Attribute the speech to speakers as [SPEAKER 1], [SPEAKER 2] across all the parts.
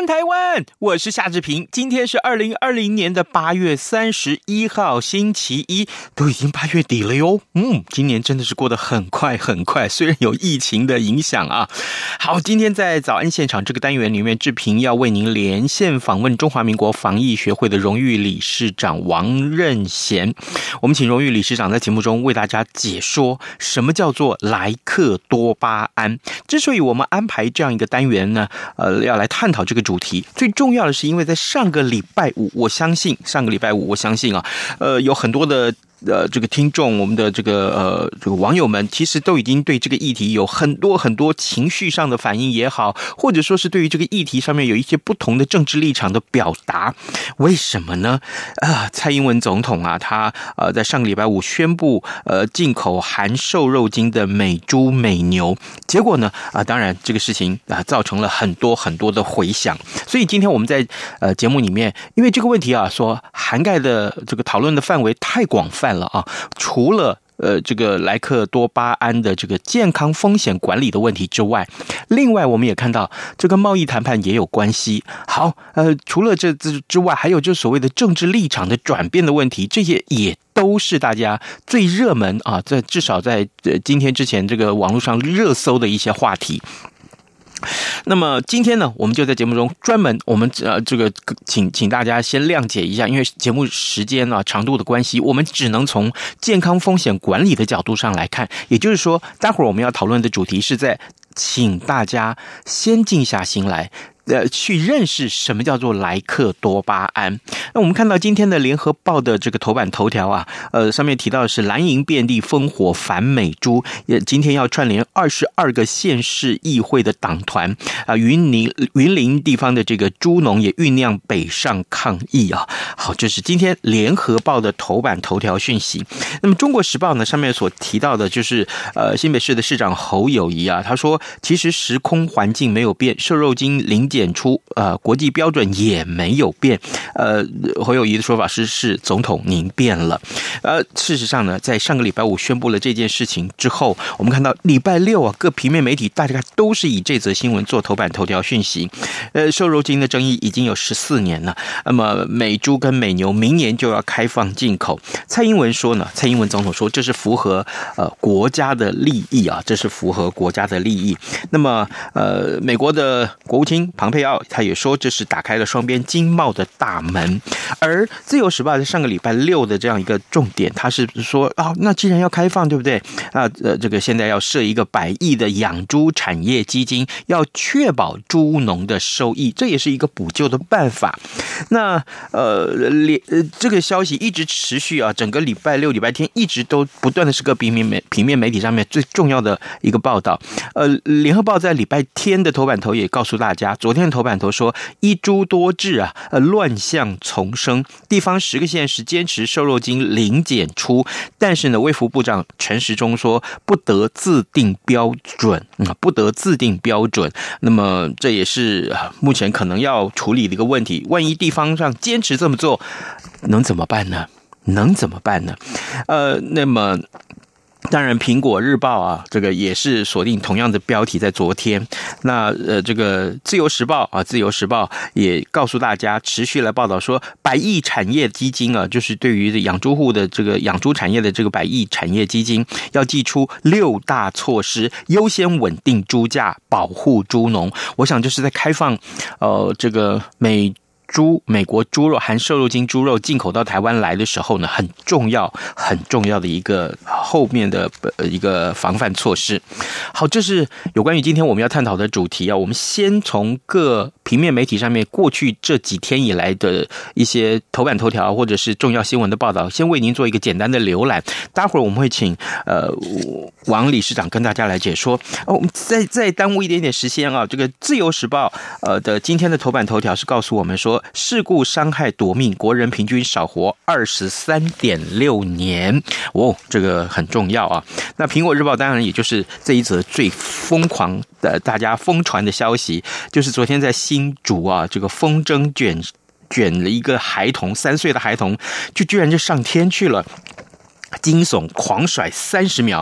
[SPEAKER 1] 安，台湾！我是夏志平。今天是二零二零年的八月三十一号，星期一，都已经八月底了哟。嗯，今年真的是过得很快很快，虽然有疫情的影响啊。好，今天在早安现场这个单元里面，志平要为您连线访问中华民国防疫学会的荣誉理事长王任贤。我们请荣誉理事长在节目中为大家解说什么叫做莱克多巴胺。之所以我们安排这样一个单元呢，呃，要来探讨。这个主题最重要的是，因为在上个礼拜五，我相信上个礼拜五，我相信啊，呃，有很多的。呃，这个听众，我们的这个呃，这个网友们，其实都已经对这个议题有很多很多情绪上的反应也好，或者说是对于这个议题上面有一些不同的政治立场的表达。为什么呢？啊，蔡英文总统啊，他呃在上个礼拜五宣布呃进口含瘦肉精的美猪美牛，结果呢啊，当然这个事情啊造成了很多很多的回响。所以今天我们在呃节目里面，因为这个问题啊，说涵盖的这个讨论的范围太广泛。了啊！除了呃这个莱克多巴胺的这个健康风险管理的问题之外，另外我们也看到这跟贸易谈判也有关系。好，呃，除了这之之外，还有就所谓的政治立场的转变的问题，这些也都是大家最热门啊，在至少在呃今天之前这个网络上热搜的一些话题。那么今天呢，我们就在节目中专门，我们呃这个请请大家先谅解一下，因为节目时间啊长度的关系，我们只能从健康风险管理的角度上来看。也就是说，待会儿我们要讨论的主题是在请大家先静下心来。呃，去认识什么叫做莱克多巴胺。那我们看到今天的联合报的这个头版头条啊，呃，上面提到的是蓝营遍地烽火反美猪，也今天要串联二十二个县市议会的党团啊，云林云林地方的这个猪农也酝酿北上抗议啊。好，这是今天联合报的头版头条讯息。那么中国时报呢，上面所提到的就是呃，新北市的市长侯友谊啊，他说其实时空环境没有变，瘦肉精零检。演出呃，国际标准也没有变。呃，侯友宜的说法是：是总统您变了。呃，事实上呢，在上个礼拜五宣布了这件事情之后，我们看到礼拜六啊，各平面媒体大概都是以这则新闻做头版头条讯息。呃，瘦肉精的争议已经有十四年了。那么美猪跟美牛明年就要开放进口。蔡英文说呢，蔡英文总统说这是符合呃国家的利益啊，这是符合国家的利益。那么呃，美国的国务卿庞佩奥他也说，这是打开了双边经贸的大门。而《自由时报》在上个礼拜六的这样一个重点，他是说啊、哦，那既然要开放，对不对？啊，呃，这个现在要设一个百亿的养猪产业基金，要确保猪农的收益，这也是一个补救的办法。那呃，连呃这个消息一直持续啊，整个礼拜六、礼拜天一直都不断的是个平面媒平面媒体上面最重要的一个报道。呃，《联合报》在礼拜天的头版头也告诉大家，昨昨天。头版头说一猪多治啊，呃，乱象丛生，地方十个县市坚持瘦肉精零检出，但是呢，卫福部长陈时中说不得自定标准啊，不得自定标准。那么这也是目前可能要处理的一个问题。万一地方上坚持这么做，能怎么办呢？能怎么办呢？呃，那么。当然，《苹果日报》啊，这个也是锁定同样的标题，在昨天。那呃，这个《自由时报》啊，《自由时报》也告诉大家，持续来报道说，百亿产业基金啊，就是对于养猪户的这个养猪产业的这个百亿产业基金，要祭出六大措施，优先稳定猪价，保护猪农。我想，就是在开放，呃，这个美。猪美国猪肉含瘦肉精猪肉进口到台湾来的时候呢，很重要很重要的一个后面的一个防范措施。好，这是有关于今天我们要探讨的主题啊。我们先从各平面媒体上面过去这几天以来的一些头版头条或者是重要新闻的报道，先为您做一个简单的浏览。待会儿我们会请呃王理事长跟大家来解说。哦，我们再再耽误一点点时间啊，这个《自由时报》呃的今天的头版头条是告诉我们说，事故伤害夺命，国人平均少活二十三点六年。哦，这个很重要啊。那《苹果日报》当然也就是这一则最疯狂的大家疯传的消息，就是昨天在新主啊，这个风筝卷卷了一个孩童，三岁的孩童，就居然就上天去了。惊悚狂甩三十秒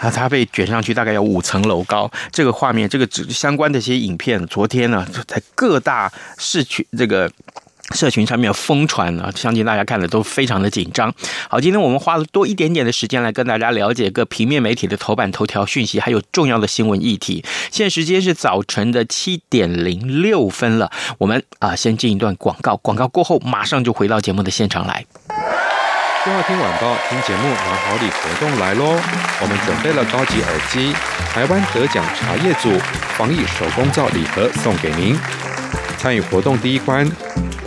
[SPEAKER 1] 啊！他被卷上去，大概有五层楼高。这个画面，这个相关的一些影片，昨天呢，在各大市区这个社群上面疯传啊，相信大家看的都非常的紧张。好，今天我们花了多一点点的时间来跟大家了解各平面媒体的头版头条讯息，还有重要的新闻议题。现在时间是早晨的七点零六分了，我们啊先进一段广告，广告过后马上就回到节目的现场来。
[SPEAKER 2] 就要听晚报，听节目拿好礼活动来喽！我们准备了高级耳机、台湾得奖茶叶组、防疫手工皂礼盒送给您。参与活动第一关，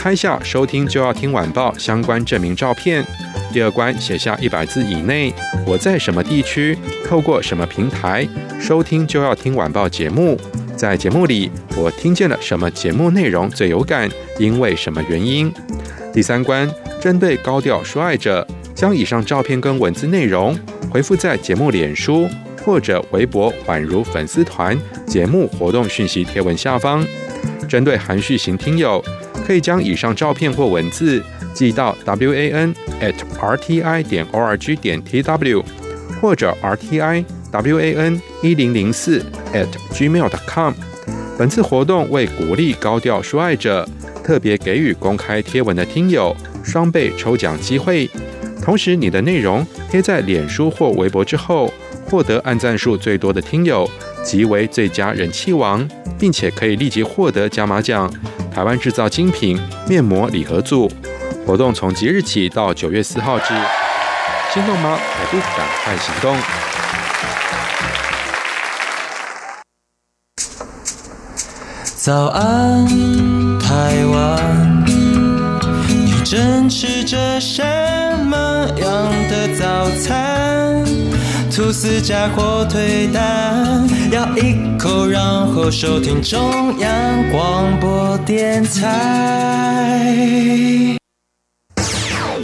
[SPEAKER 2] 拍下收听就要听晚报相关证明照片；第二关，写下一百字以内我在什么地区，透过什么平台收听就要听晚报节目，在节目里我听见了什么节目内容最有感，因为什么原因。第三关。针对高调说爱者，将以上照片跟文字内容回复在节目脸书或者微博宛如粉丝团节目活动讯息贴文下方。针对含蓄型听友，可以将以上照片或文字寄到 wan at rti 点 org 点 tw 或者 rti wan 一零零四 at gmail dot com。本次活动为鼓励高调说爱者，特别给予公开贴文的听友。双倍抽奖机会，同时你的内容贴在脸书或微博之后，获得按赞数最多的听友即为最佳人气王，并且可以立即获得加码奖——台湾制造精品面膜礼盒组。活动从即日起到九月四号止，心动吗？还不赶快行动！
[SPEAKER 3] 早安，台湾。正吃着什么样的早餐？吐司加火腿蛋，咬一口，然后收听中央广播电台。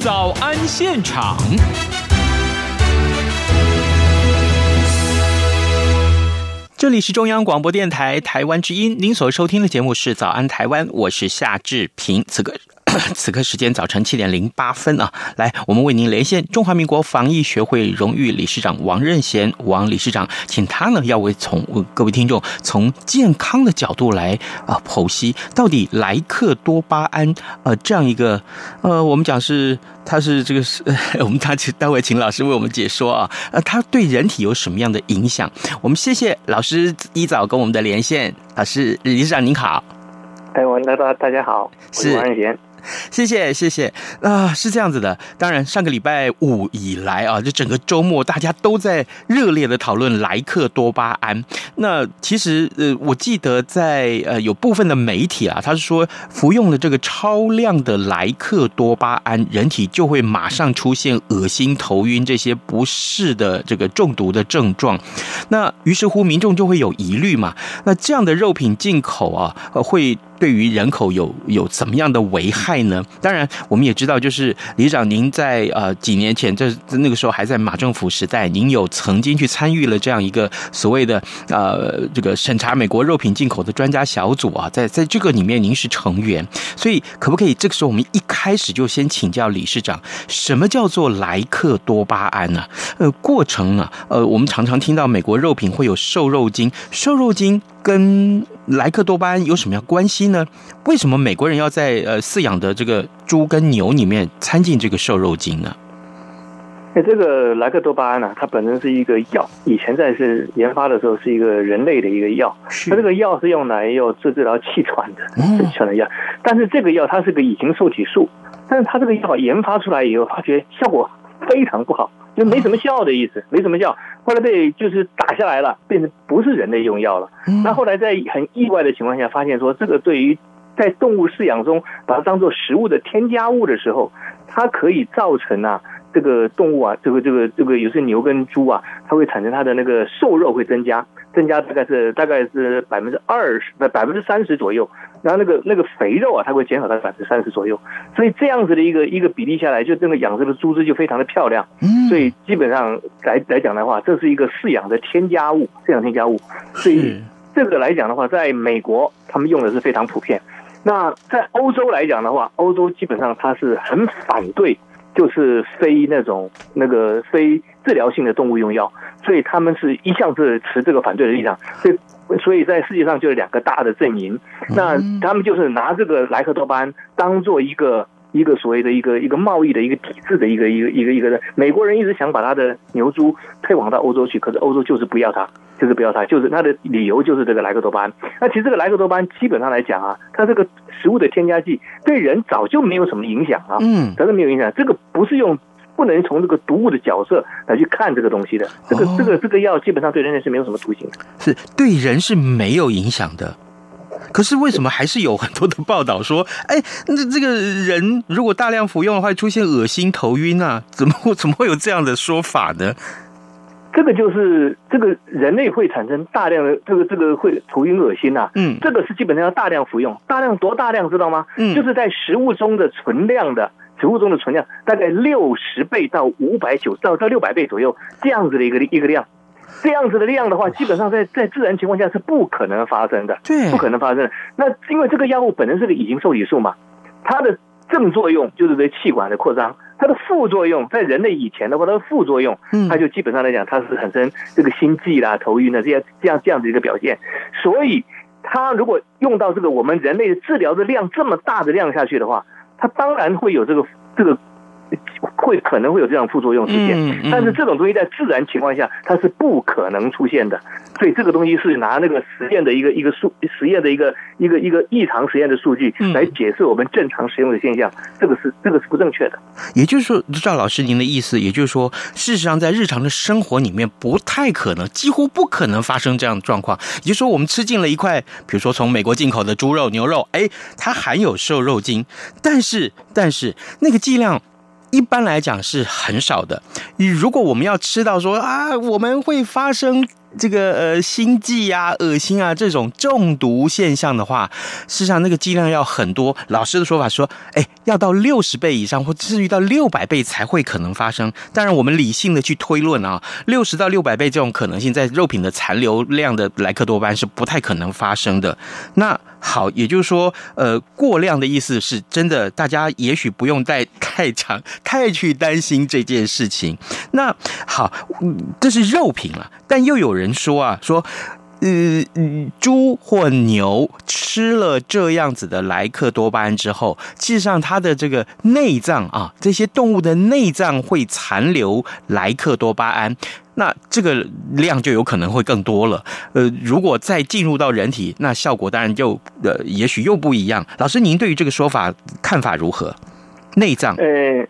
[SPEAKER 1] 早安现场，这里是中央广播电台台湾之音，您所收听的节目是《早安台湾》，我是夏志平，此刻。此刻时间早晨七点零八分啊，来，我们为您连线中华民国防疫学会荣誉理事长王任贤王理事长，请他呢要为从各位听众从健康的角度来啊剖析，到底莱克多巴胺呃这样一个呃我们讲是它是这个是我们他请待会请老师为我们解说啊，呃它对人体有什么样的影响？我们谢谢老师一早跟我们的连线，老师理事长您好，
[SPEAKER 4] 哎，我大大大家好，我是王任贤。
[SPEAKER 1] 谢谢谢谢啊，是这样子的。当然，上个礼拜五以来啊，就整个周末大家都在热烈的讨论莱克多巴胺。那其实呃，我记得在呃有部分的媒体啊，他是说服用了这个超量的莱克多巴胺，人体就会马上出现恶心、头晕这些不适的这个中毒的症状。那于是乎，民众就会有疑虑嘛。那这样的肉品进口啊，呃会。对于人口有有怎么样的危害呢？当然，我们也知道，就是李长您在呃几年前，这那个时候还在马政府时代，您有曾经去参与了这样一个所谓的呃这个审查美国肉品进口的专家小组啊，在在这个里面您是成员，所以可不可以这个时候我们一开始就先请教理事长，什么叫做莱克多巴胺呢？呃，过程啊，呃，我们常常听到美国肉品会有瘦肉精，瘦肉精跟莱克多巴胺有什么样关系呢？为什么美国人要在呃饲养的这个猪跟牛里面掺进这个瘦肉精呢？
[SPEAKER 4] 哎，这个莱克多巴胺呢、啊，它本身是一个药，以前在是研发的时候是一个人类的一个药，它这个药是用来要治治疗气喘的，气喘的药。但是这个药它是个乙型受体素，但是它这个药研发出来以后，发觉效果非常不好。就没什么效的意思，没什么效。后来被就是打下来了，变成不是人类用药了。那后来在很意外的情况下，发现说这个对于在动物饲养中把它当做食物的添加物的时候，它可以造成啊。这个动物啊，这个这个这个有些牛跟猪啊，它会产生它的那个瘦肉会增加，增加大概是大概是百分之二十百分之三十左右，然后那个那个肥肉啊，它会减少到百分之三十左右，所以这样子的一个一个比例下来，就这个养殖的猪只就非常的漂亮。所以基本上来来讲的话，这是一个饲养的添加物，饲养添加物。所以这个来讲的话，在美国他们用的是非常普遍。那在欧洲来讲的话，欧洲基本上它是很反对。就是非那种那个非治疗性的动物用药，所以他们是一向是持这个反对的立场。所以，所以在世界上就有两个大的阵营。那他们就是拿这个莱克多巴胺当做一个一个所谓的一个一个贸易的一个抵制的一个一个一个一个的。美国人一直想把他的牛猪推广到欧洲去，可是欧洲就是不要它。就是不要它，就是它的理由就是这个莱克多巴胺。那其实这个莱克多巴胺基本上来讲啊，它这个食物的添加剂对人早就没有什么影响啊，嗯，早就没有影响。这个不是用不能从这个毒物的角色来去看这个东西的。这个这个这个药基本上对人类是没有什么毒性的，
[SPEAKER 1] 是对人是没有影响的。可是为什么还是有很多的报道说，哎，那这个人如果大量服用的话，会出现恶心、头晕啊？怎么会怎么会有这样的说法呢？
[SPEAKER 4] 这个就是这个人类会产生大量的这个这个会头晕恶心呐，嗯，这个是基本上要大量服用，大量多大量知道吗？嗯，就是在食物中的存量的食物中的存量大概六十倍到五百九到到六百倍左右这样子的一个一个量，这样子的量的话，基本上在在自然情况下是不可能发生的，对，不可能发生的。那因为这个药物本身是个乙型受体素嘛，它的正作用就是对气管的扩张。它的副作用，在人类以前的话，它的副作用，它就基本上来讲，它是产生这个心悸啦、头晕的这样这样这样的一个表现。所以，它如果用到这个我们人类治疗的量这么大的量下去的话，它当然会有这个这个。会可能会有这样副作用出现，但是这种东西在自然情况下它是不可能出现的，所以这个东西是拿那个实验的一个一个数实验的一个一个一个异常实验的数据来解释我们正常使用的现象，这个是这个是不正确的。
[SPEAKER 1] 也就是说，赵老师您的意思，也就是说，事实上在日常的生活里面不太可能，几乎不可能发生这样的状况。也就是说，我们吃进了一块，比如说从美国进口的猪肉、牛肉，哎，它含有瘦肉精，但是但是那个剂量。一般来讲是很少的。如果我们要吃到说啊，我们会发生。这个呃心悸啊、恶心啊这种中毒现象的话，事实上那个剂量要很多。老师的说法说，哎，要到六十倍以上，或至于到六百倍才会可能发生。当然，我们理性的去推论啊，六十到六百倍这种可能性，在肉品的残留量的莱克多巴胺是不太可能发生的。那好，也就是说，呃，过量的意思是真的，大家也许不用太太长太去担心这件事情。那好，这是肉品了，但又有人。人说啊，说，呃，猪或牛吃了这样子的莱克多巴胺之后，事实上它的这个内脏啊，这些动物的内脏会残留莱克多巴胺，那这个量就有可能会更多了。呃，如果再进入到人体，那效果当然就呃，也许又不一样。老师，您对于这个说法看法如何？内脏？呃，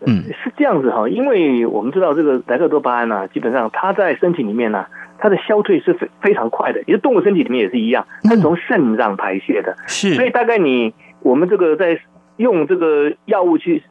[SPEAKER 4] 嗯，是这样子哈，因为我们知道这个莱克多巴胺呢、啊，基本上它在身体里面呢、啊。它的消退是非非常快的，也是动物身体里面也是一样，它是从肾脏排泄的，是，所以大概你我们这个在用这个药物去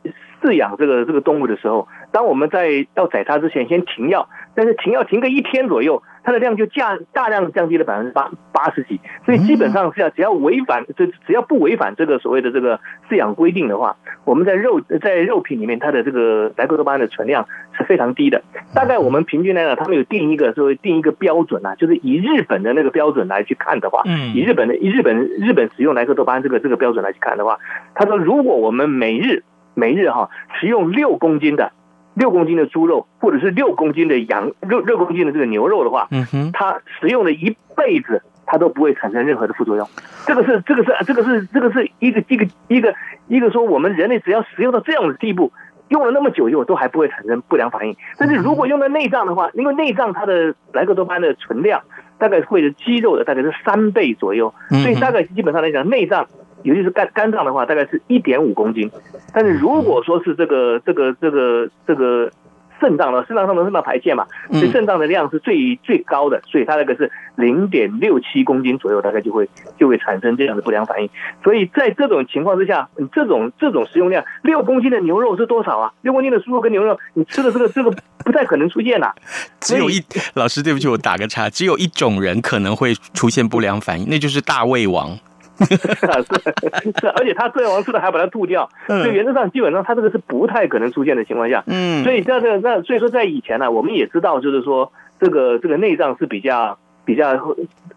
[SPEAKER 4] 饲养这个这个动物的时候，当我们在要宰它之前，先停药，但是停药停个一天左右。它的量就降大量降低了百分之八八十几，所以基本上是要只要违反这只要不违反这个所谓的这个饲养规定的话，我们在肉在肉品里面它的这个莱克多巴胺的存量是非常低的。大概我们平均来讲，他们有定一个所谓定一个标准啊，就是以日本的那个标准来去看的话，以日本的以日本日本使用莱克多巴胺这个这个标准来去看的话，他说如果我们每日每日哈食用六公斤的。六公斤的猪肉，或者是六公斤的羊六，六公斤的这个牛肉的话，嗯哼，它食用了一辈子，它都不会产生任何的副作用。这个是，这个是，这个是，这个是一个一个一个一个说，我们人类只要食用到这样的地步，用了那么久以后，都还不会产生不良反应。但是如果用到内脏的话，因为内脏它的莱克多巴胺的存量大概会是肌肉的大概是三倍左右，所以大概基本上来讲，内脏。尤其是肝肝脏的话，大概是一点五公斤。但是如果说是这个这个这个这个肾脏呢，肾脏上的肾脏排泄嘛，所以肾脏的量是最最高的，所以它那个是零点六七公斤左右，大概就会就会产生这样的不良反应。所以在这种情况之下，你这种这种食用量，六公斤的牛肉是多少啊？六公斤的猪肉跟牛肉，你吃的这个这个不太可能出现呐、啊。
[SPEAKER 1] 只有一老师，对不起，我打个岔，只有一种人可能会出现不良反应，那就是大胃王。
[SPEAKER 4] 是 是，而且他吃完吃的还把它吐掉，所以原则上基本上他这个是不太可能出现的情况下，嗯，所以在这个那所以说在以前呢、啊，我们也知道就是说这个这个内脏是比较比较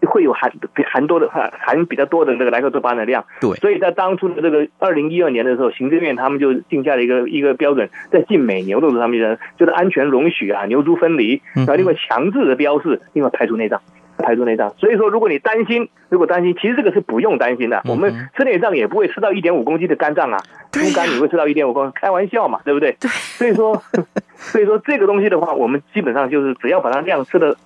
[SPEAKER 4] 会有含含多的含含比较多的那个莱克多巴胺的量，
[SPEAKER 1] 对，
[SPEAKER 4] 所以在当初的这个二零一二年的时候，行政院他们就定下了一个一个标准，在进美牛肉上面呢，就是安全容许啊，牛猪分离，然后另外强制的标示，另外排除内脏。排除内脏，所以说如果你担心，如果担心，其实这个是不用担心的。我们吃内脏也不会吃到一点五公斤的肝脏啊，猪肝你会吃到一点五公斤，开玩笑嘛，对不对？所以说，所以说这个东西的话，我们基本上就是只要把它量吃的，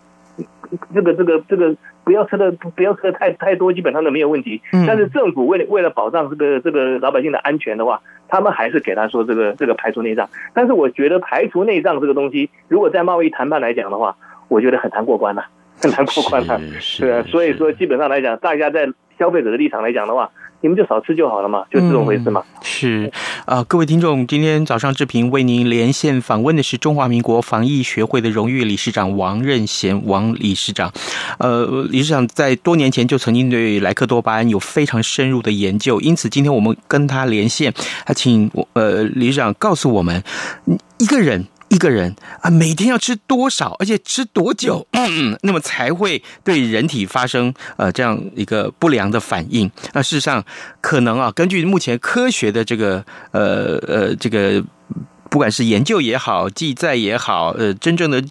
[SPEAKER 4] 这个这个这个不要吃的不要吃的太太多，基本上都没有问题。但是政府为了为了保障这个这个老百姓的安全的话，他们还是给他说这个这个排除内脏。但是我觉得排除内脏这个东西，如果在贸易谈判来讲的话，我觉得很难过关了。很难过关了，是啊，所以说基本上来讲，大家在消费者的立场来讲的话，你们就少吃就好了嘛，就这种回事嘛。
[SPEAKER 1] 嗯、是啊、呃，各位听众，今天早上志平为您连线访问的是中华民国防疫学会的荣誉理事长王任贤王理事长。呃，理事长在多年前就曾经对莱克多巴胺有非常深入的研究，因此今天我们跟他连线，他请我呃理事长告诉我们一个人。一个人啊，每天要吃多少，而且吃多久，嗯，那么才会对人体发生呃这样一个不良的反应？那事实上，可能啊，根据目前科学的这个呃呃这个，不管是研究也好，记载也好，呃，真正的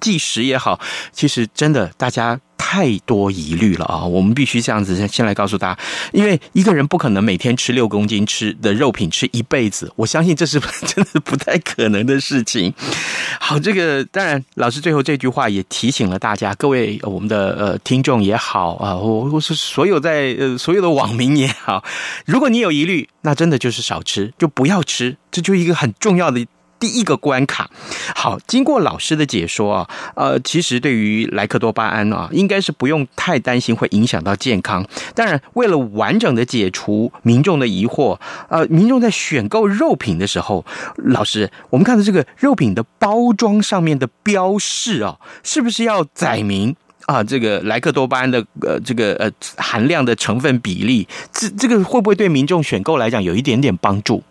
[SPEAKER 1] 计时也好，其实真的大家。太多疑虑了啊！我们必须这样子先来告诉大家，因为一个人不可能每天吃六公斤吃的肉品吃一辈子，我相信这是 真的不太可能的事情。好，这个当然，老师最后这句话也提醒了大家，各位我们的呃听众也好啊，我我是所有在呃所有的网民也好，如果你有疑虑，那真的就是少吃，就不要吃，这就一个很重要的。第一个关卡，好，经过老师的解说啊，呃，其实对于莱克多巴胺啊，应该是不用太担心会影响到健康。当然，为了完整的解除民众的疑惑，呃，民众在选购肉品的时候，老师，我们看到这个肉品的包装上面的标示啊，是不是要载明啊这个莱克多巴胺的呃这个呃含量的成分比例？这这个会不会对民众选购来讲有一点点帮助？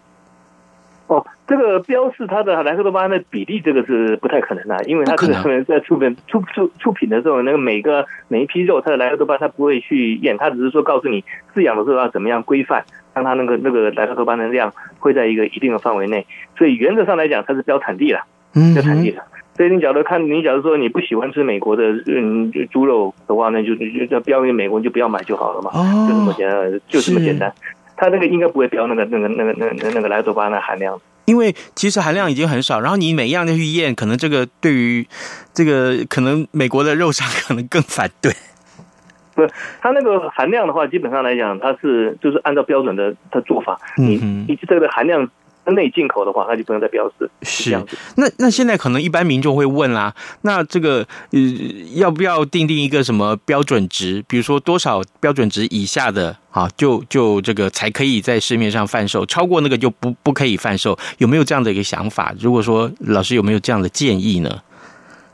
[SPEAKER 4] 哦，这个标示它的莱克多巴胺的比例，这个是不太可能的，因为它这个在出品出出出品的时候，那个每个每一批肉，它的莱克多巴胺它不会去验，它只是说告诉你饲养的时候要怎么样规范，让它那个那个莱克多巴胺的量会在一个一定的范围内。所以原则上来讲，它是标产地的，标产地的。所以你假如看，你假如说你不喜欢吃美国的嗯猪肉的话，那就就就标给美国，你就不要买就好了嘛，就这么简单，就这么简单。它那个应该不会标那个那个那个那个那个莱克多巴胺的含量，
[SPEAKER 1] 因为其实含量已经很少，然后你每一样都去验，可能这个对于这个可能美国的肉商可能更反对。
[SPEAKER 4] 不是，它那个含量的话，基本上来讲，它是就是按照标准的的做法，你你这个含量。内进口的话，那就不用再标示。是。
[SPEAKER 1] 那那现在可能一般民众会问啦，那这个呃，要不要定定一个什么标准值？比如说多少标准值以下的啊，就就这个才可以在市面上贩售，超过那个就不不可以贩售。有没有这样的一个想法？如果说老师有没有这样的建议呢？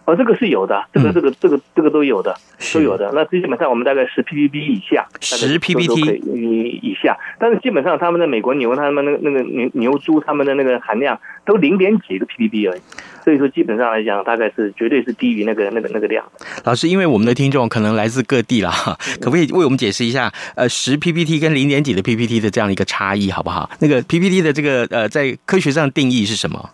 [SPEAKER 4] 哦，这个是有的，这个、这个、这个、这个都有的，都有的。那基本上我们大概十 ppb 以下，
[SPEAKER 1] 十 PPT
[SPEAKER 4] 以以下。但是基本上他们的美国牛，他们那个那个牛牛猪，他们的那个含量都零点几个 ppb 而已。所以说基本上来讲，大概是绝对是低于那个那个那个量。
[SPEAKER 1] 老师，因为我们的听众可能来自各地了，可不可以为我们解释一下，呃，十 ppt 跟零点几的 ppt 的这样的一个差异，好不好？那个 ppt 的这个呃，在科学上定义是什么？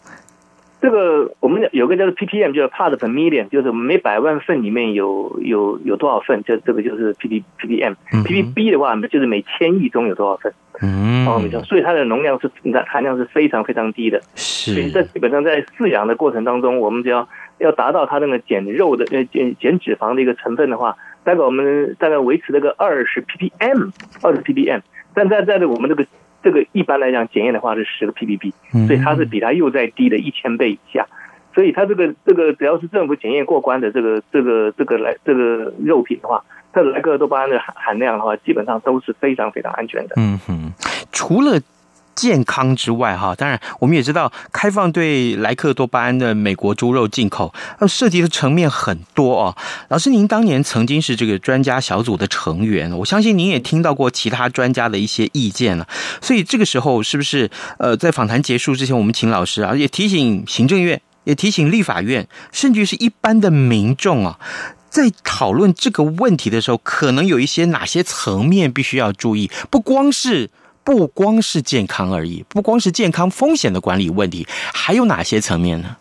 [SPEAKER 4] 这个我们有个叫做 ppm，叫 part per million，就是每百万份里面有有有多少份，就这个就是 pp ppm。ppb 的话就是每千亿中有多少份，嗯，哦，没错，所以它的容量是含量是非常非常低的。是，所以在基本上在饲养的过程当中，我们只要要达到它那个减肉的呃减减脂肪的一个成分的话，大概我们大概维持那个二十 ppm，二十 ppm，但在在我们这个。这个一般来讲检验的话是十个 ppb，所以它是比它又再低的一千倍以下，所以它这个这个只要是政府检验过关的这个这个这个来这个肉品的话，它的莱克多巴胺的含含量的话，基本上都是非常非常安全的。
[SPEAKER 1] 嗯哼，除了。健康之外，哈，当然我们也知道，开放对莱克多巴胺的美国猪肉进口，呃，涉及的层面很多哦。老师，您当年曾经是这个专家小组的成员，我相信您也听到过其他专家的一些意见了。所以这个时候，是不是呃，在访谈结束之前，我们请老师啊，也提醒行政院，也提醒立法院，甚至是一般的民众啊，在讨论这个问题的时候，可能有一些哪些层面必须要注意，不光是。不光是健康而已，不光是健康风险的管理问题，还有哪些层面呢？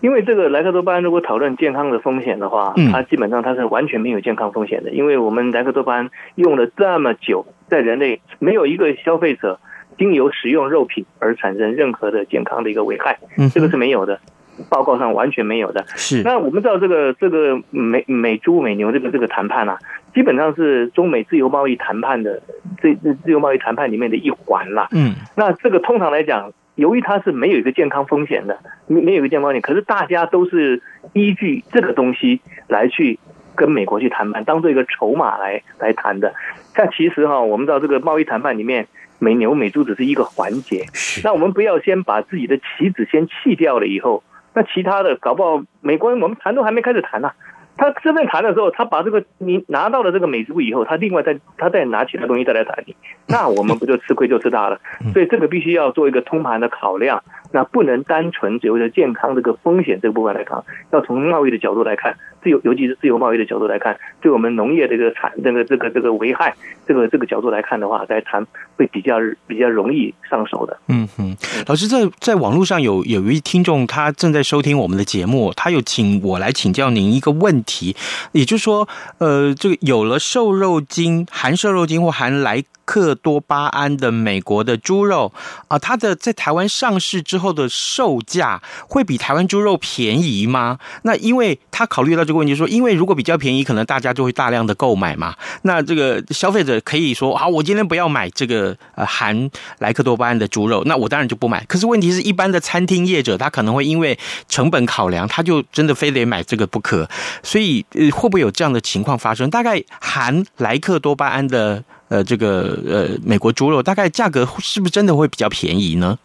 [SPEAKER 4] 因为这个莱克多巴胺，如果讨论健康的风险的话，
[SPEAKER 1] 嗯，
[SPEAKER 4] 它基本上它是完全没有健康风险的，因为我们莱克多巴胺用了这么久，在人类没有一个消费者经由食用肉品而产生任何的健康的一个危害，
[SPEAKER 1] 嗯，
[SPEAKER 4] 这个是没有的。报告上完全没有的。
[SPEAKER 1] 是。
[SPEAKER 4] 那我们知道这个这个美美猪美牛这个这个谈判啊，基本上是中美自由贸易谈判的这自由贸易谈判里面的一环啦。
[SPEAKER 1] 嗯。
[SPEAKER 4] 那这个通常来讲，由于它是没有一个健康风险的，没没有一个健康风险，可是大家都是依据这个东西来去跟美国去谈判，当做一个筹码来来谈的。但其实哈，我们知道这个贸易谈判里面，美牛美猪只是一个环节。那我们不要先把自己的棋子先弃掉了以后。那其他的搞不好，美国人我们谈都还没开始谈呢、啊。他这边谈的时候，他把这个你拿到了这个美猪以后，他另外再他再拿其他东西再来谈你，那我们不就吃亏就吃大了？所以这个必须要做一个通盘的考量。那不能单纯只为了健康这个风险这个部分来看，要从贸易的角度来看，自由尤其是自由贸易的角度来看，对我们农业这个产这个这个这个危害，这个这个角度来看的话，在谈会比较比较容易上手的。
[SPEAKER 1] 嗯哼，老师在在网络上有有一位听众，他正在收听我们的节目，他有请我来请教您一个问题，也就是说，呃，这个有了瘦肉精、含瘦肉精或含莱克多巴胺的美国的猪肉啊，它的在台湾上市之后的售价会比台湾猪肉便宜吗？那因为他考虑到这问题，说因为如果比较便宜，可能大家就会大量的购买嘛。那这个消费者可以说啊，我今天不要买这个呃含莱克多巴胺的猪肉，那我当然就不买。可是问题是一般的餐厅业者，他可能会因为成本考量，他就真的非得买这个不可。所以呃，会不会有这样的情况发生？大概含莱克多巴胺的。呃，这个呃，美国猪肉大概价格是不是真的会比较便宜呢？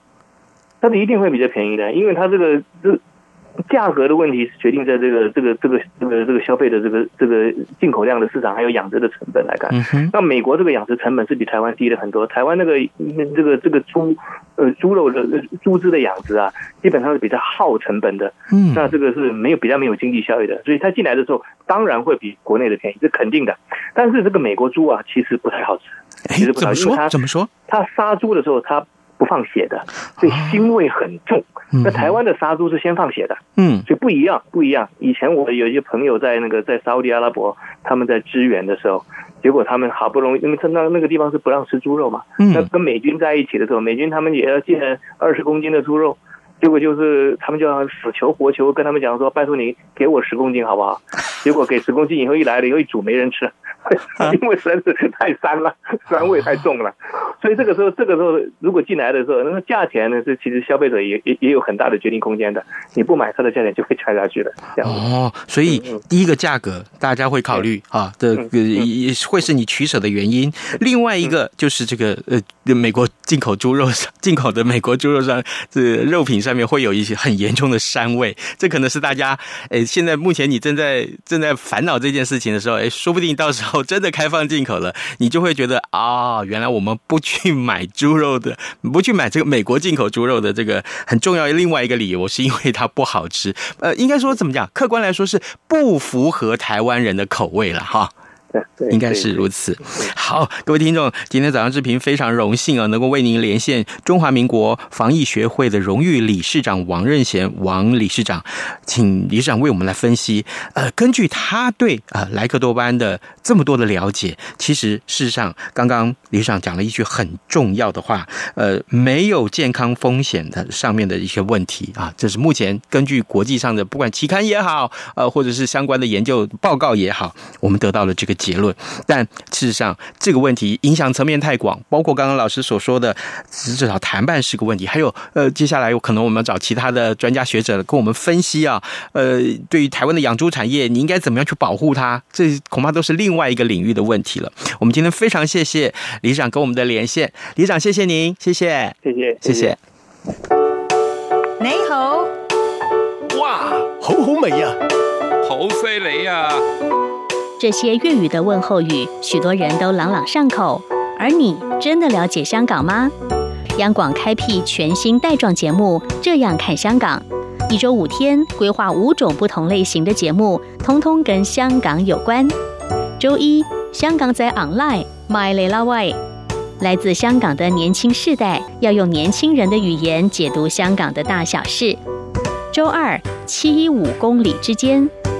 [SPEAKER 4] 它是一定会比较便宜的，因为它这个这价格的问题是决定在这个这个这个这个这个消费的这个这个进口量的市场，还有养殖的成本来看。那美国这个养殖成本是比台湾低了很多。台湾那个这个这个猪呃猪肉的猪只的养殖啊，基本上是比较耗成本的。嗯，那这个是没有比较没有经济效益的，所以它进来的时候当然会比国内的便宜，这肯定的。但是这个美国猪啊，其实不太好吃，其实不太好吃，因为它
[SPEAKER 1] 怎么说？
[SPEAKER 4] 它杀猪的时候它。不放血的，所以腥味很重。那台湾的杀猪是先放血的，
[SPEAKER 1] 嗯，
[SPEAKER 4] 所以不一样，不一样。以前我有一些朋友在那个在沙乌地阿拉伯，他们在支援的时候，结果他们好不容易，因为他那那个地方是不让吃猪肉嘛，嗯那跟美军在一起的时候，美军他们也要进二十公斤的猪肉，结果就是他们就要死求活求跟他们讲说，拜托你给我十公斤好不好？结果给十公斤以后一来了以后一煮没人吃。因为实在是太膻了，膻味太重了，所以这个时候，这个时候如果进来的时候，那个价钱呢是其实消费者也也也有很大的决定空间的。你不买它的价钱就会差下去了。
[SPEAKER 1] 哦，所以第一个价格大家会考虑啊，这个也会是你取舍的原因。另外一个就是这个呃，美国进口猪肉上，进口的美国猪肉上，这肉品上面会有一些很严重的膻味，这可能是大家诶，现在目前你正在正在烦恼这件事情的时候，诶，说不定到时候。真的开放进口了，你就会觉得啊、哦，原来我们不去买猪肉的，不去买这个美国进口猪肉的这个很重要的另外一个理由，是因为它不好吃。呃，应该说怎么讲？客观来说是不符合台湾人的口味了哈。应该是如此。好，各位听众，今天早上志平非常荣幸啊，能够为您连线中华民国防疫学会的荣誉理事长王任贤王理事长，请理事长为我们来分析。呃，根据他对呃莱克多巴胺的这么多的了解，其实事实上，刚刚理事长讲了一句很重要的话，呃，没有健康风险的上面的一些问题啊，这是目前根据国际上的不管期刊也好，呃，或者是相关的研究报告也好，我们得到了这个。结论。但事实上，这个问题影响层面太广，包括刚刚老师所说的，至少谈判是个问题。还有，呃，接下来有可能我们要找其他的专家学者跟我们分析啊，呃，对于台湾的养猪产业，你应该怎么样去保护它？这恐怕都是另外一个领域的问题了。我们今天非常谢谢理事长跟我们的连线，理事长谢谢您，谢谢，
[SPEAKER 4] 谢谢，
[SPEAKER 1] 谢谢。
[SPEAKER 5] 你好，
[SPEAKER 6] 哇，好好味呀，
[SPEAKER 2] 好犀利呀！
[SPEAKER 7] 这些粤语的问候语，许多人都朗朗上口。而你真的了解香港吗？央广开辟全新带状节目，这样看香港，一周五天，规划五种不同类型的节目，通通跟香港有关。周一，香港仔 online，My 雷拉外。来自香港的年轻世代要用年轻人的语言解读香港的大小事。周二，七一五公里之间，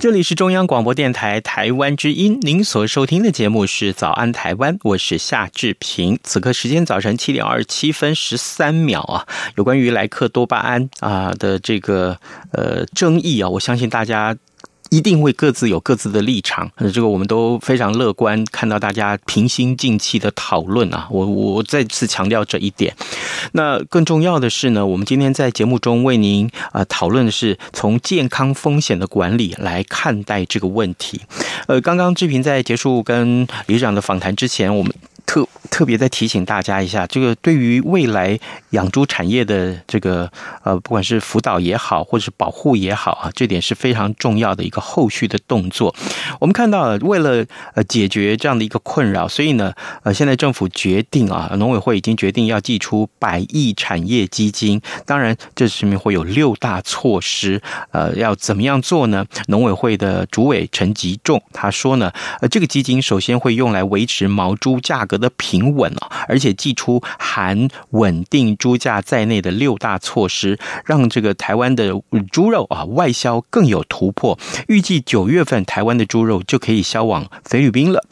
[SPEAKER 1] 这里是中央广播电台台湾之音，您所收听的节目是《早安台湾》，我是夏志平。此刻时间早晨七点二十七分十三秒啊，有关于莱克多巴胺啊的这个呃争议啊，我相信大家。一定会各自有各自的立场，呃，这个我们都非常乐观，看到大家平心静气的讨论啊，我我再次强调这一点。那更重要的是呢，我们今天在节目中为您啊讨论的是从健康风险的管理来看待这个问题。呃，刚刚志平在结束跟理事长的访谈之前，我们。特特别再提醒大家一下，这个对于未来养猪产业的这个呃，不管是辅导也好，或者是保护也好啊，这点是非常重要的一个后续的动作。我们看到，为了呃解决这样的一个困扰，所以呢，呃，现在政府决定啊，农委会已经决定要寄出百亿产业基金。当然，这里面会有六大措施，呃，要怎么样做呢？农委会的主委陈吉仲他说呢，呃，这个基金首先会用来维持毛猪价格的平稳啊，而且祭出含稳定猪价在内的六大措施，让这个台湾的猪肉啊外销更有突破。预计九月份台湾的猪肉就可以销往菲律宾了。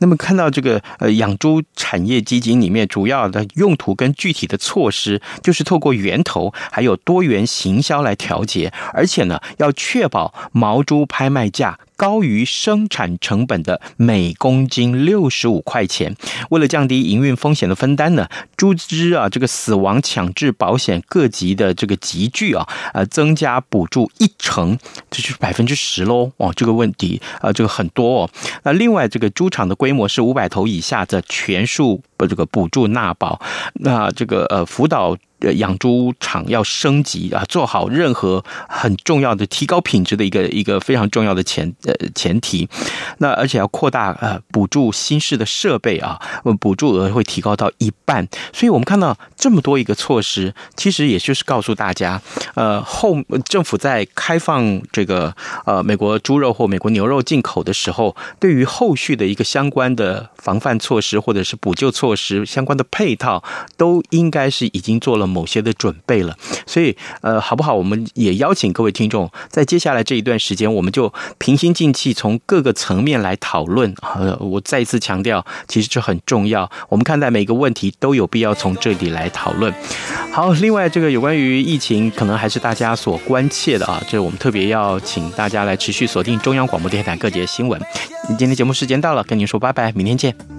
[SPEAKER 1] 那么看到这个呃养猪产业基金里面主要的用途跟具体的措施，就是透过源头还有多元行销来调节，而且呢要确保毛猪拍卖价。高于生产成本的每公斤六十五块钱。为了降低营运风险的分担呢，猪只啊这个死亡强制保险各级的这个集聚啊，呃增加补助一成，这就是百分之十喽。哦，这个问题啊，这个很多哦。那另外这个猪场的规模是五百头以下的全数不这个补助纳保。那这个呃辅导。呃，养猪场要升级啊，做好任何很重要的提高品质的一个一个非常重要的前呃前提。那而且要扩大呃补助新式的设备啊，补助额会提高到一半。所以我们看到这么多一个措施，其实也就是告诉大家，呃后政府在开放这个呃美国猪肉或美国牛肉进口的时候，对于后续的一个相关的防范措施或者是补救措施相关的配套，都应该是已经做了。某些的准备了。所以，呃，好不好？我们也邀请各位听众，在接下来这一段时间，我们就平心静气，从各个层面来讨论。呃，我再一次强调，其实这很重要。我们看待每个问题都有必要从这里来讨论。好，另外这个有关于疫情，可能还是大家所关切的啊，这我们特别要请大家来持续锁定中央广播电台各节新闻。今天节目时间到了，跟您说拜拜，明天见。